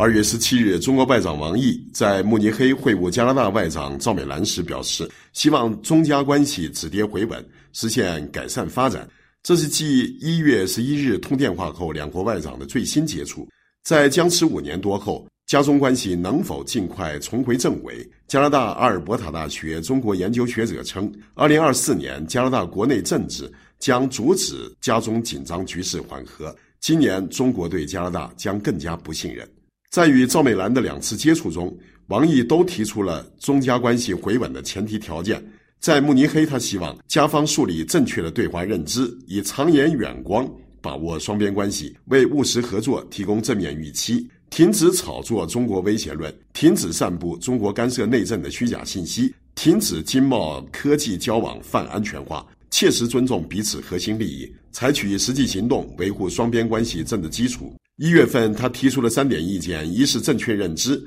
二月十七日，中国外长王毅在慕尼黑会晤加拿大外长赵美兰时表示，希望中加关系止跌回稳，实现改善发展。这是继一月十一日通电话后，两国外长的最新接触。在僵持五年多后，加中关系能否尽快重回正轨？加拿大阿尔伯塔大学中国研究学者称，二零二四年加拿大国内政治将阻止加中紧张局势缓和。今年中国对加拿大将更加不信任。在与赵美兰的两次接触中，王毅都提出了中加关系回稳的前提条件。在慕尼黑，他希望加方树立正确的对华认知，以长远远光把握双边关系，为务实合作提供正面预期，停止炒作中国威胁论，停止散布中国干涉内政的虚假信息，停止经贸科技交往泛安全化，切实尊重彼此核心利益，采取实际行动维护双边关系政治基础。一月份，他提出了三点意见：一是正确认知。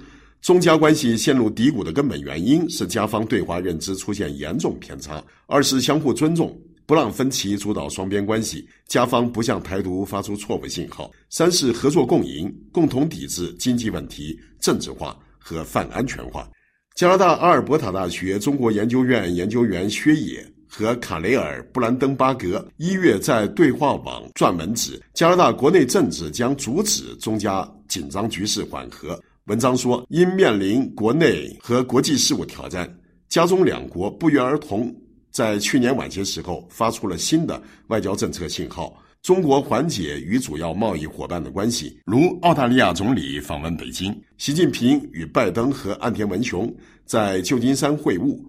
中加关系陷入低谷的根本原因是加方对华认知出现严重偏差。二是相互尊重，不让分歧主导双边关系，加方不向台独发出错误信号。三是合作共赢，共同抵制经济问题政治化和泛安全化。加拿大阿尔伯塔大学中国研究院研究员薛野和卡雷尔·布兰登巴格一月在对话网撰文指，加拿大国内政治将阻止中加紧张局势缓和。文章说，因面临国内和国际事务挑战，加中两国不约而同在去年晚些时候发出了新的外交政策信号。中国缓解与主要贸易伙伴的关系，如澳大利亚总理访问北京，习近平与拜登和岸田文雄在旧金山会晤。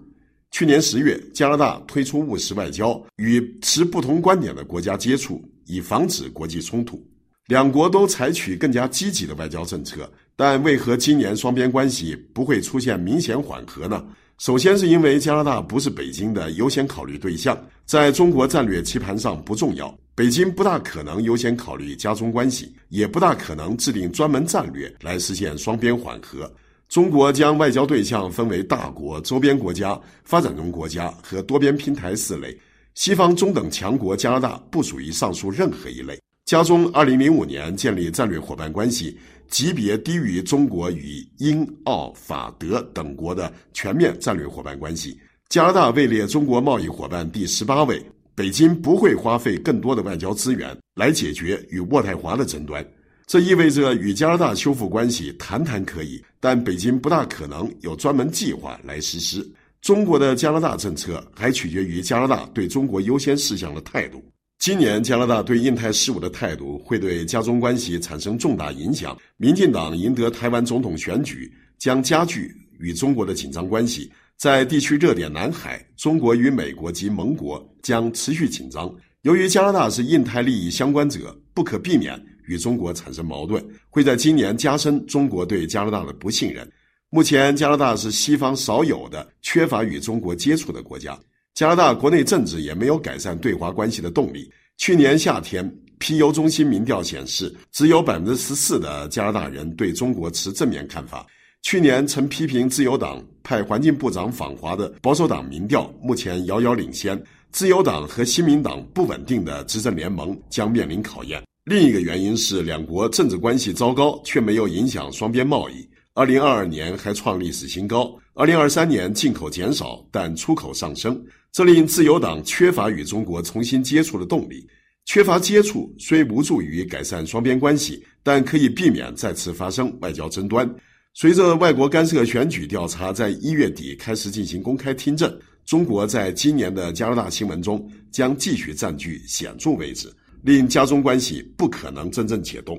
去年十月，加拿大推出务实外交，与持不同观点的国家接触，以防止国际冲突。两国都采取更加积极的外交政策。但为何今年双边关系不会出现明显缓和呢？首先是因为加拿大不是北京的优先考虑对象，在中国战略棋盘上不重要，北京不大可能优先考虑加中关系，也不大可能制定专门战略来实现双边缓和。中国将外交对象分为大国、周边国家、发展中国家和多边平台四类，西方中等强国加拿大不属于上述任何一类。加中二零零五年建立战略伙伴关系。级别低于中国与英、澳、法、德等国的全面战略伙伴关系。加拿大位列中国贸易伙伴第十八位。北京不会花费更多的外交资源来解决与渥太华的争端。这意味着与加拿大修复关系谈谈可以，但北京不大可能有专门计划来实施。中国的加拿大政策还取决于加拿大对中国优先事项的态度。今年加拿大对印太事务的态度会对加中关系产生重大影响。民进党赢得台湾总统选举，将加剧与中国的紧张关系。在地区热点南海，中国与美国及盟国将持续紧张。由于加拿大是印太利益相关者，不可避免与中国产生矛盾，会在今年加深中国对加拿大的不信任。目前，加拿大是西方少有的缺乏与中国接触的国家。加拿大国内政治也没有改善对华关系的动力。去年夏天，皮尤中心民调显示，只有百分之十四的加拿大人对中国持正面看法。去年曾批评自由党派环境部长访华的保守党民调，目前遥遥领先。自由党和新民党不稳定的执政联盟将面临考验。另一个原因是，两国政治关系糟糕，却没有影响双边贸易。二零二二年还创历史新高，二零二三年进口减少，但出口上升。这令自由党缺乏与中国重新接触的动力，缺乏接触虽无助于改善双边关系，但可以避免再次发生外交争端。随着外国干涉选举调查在一月底开始进行公开听证，中国在今年的加拿大新闻中将继续占据显著位置，令家中关系不可能真正解冻。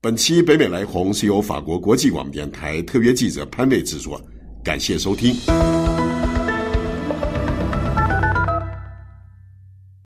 本期北美来红是由法国国际广播电台特约记者潘蔚制作，感谢收听。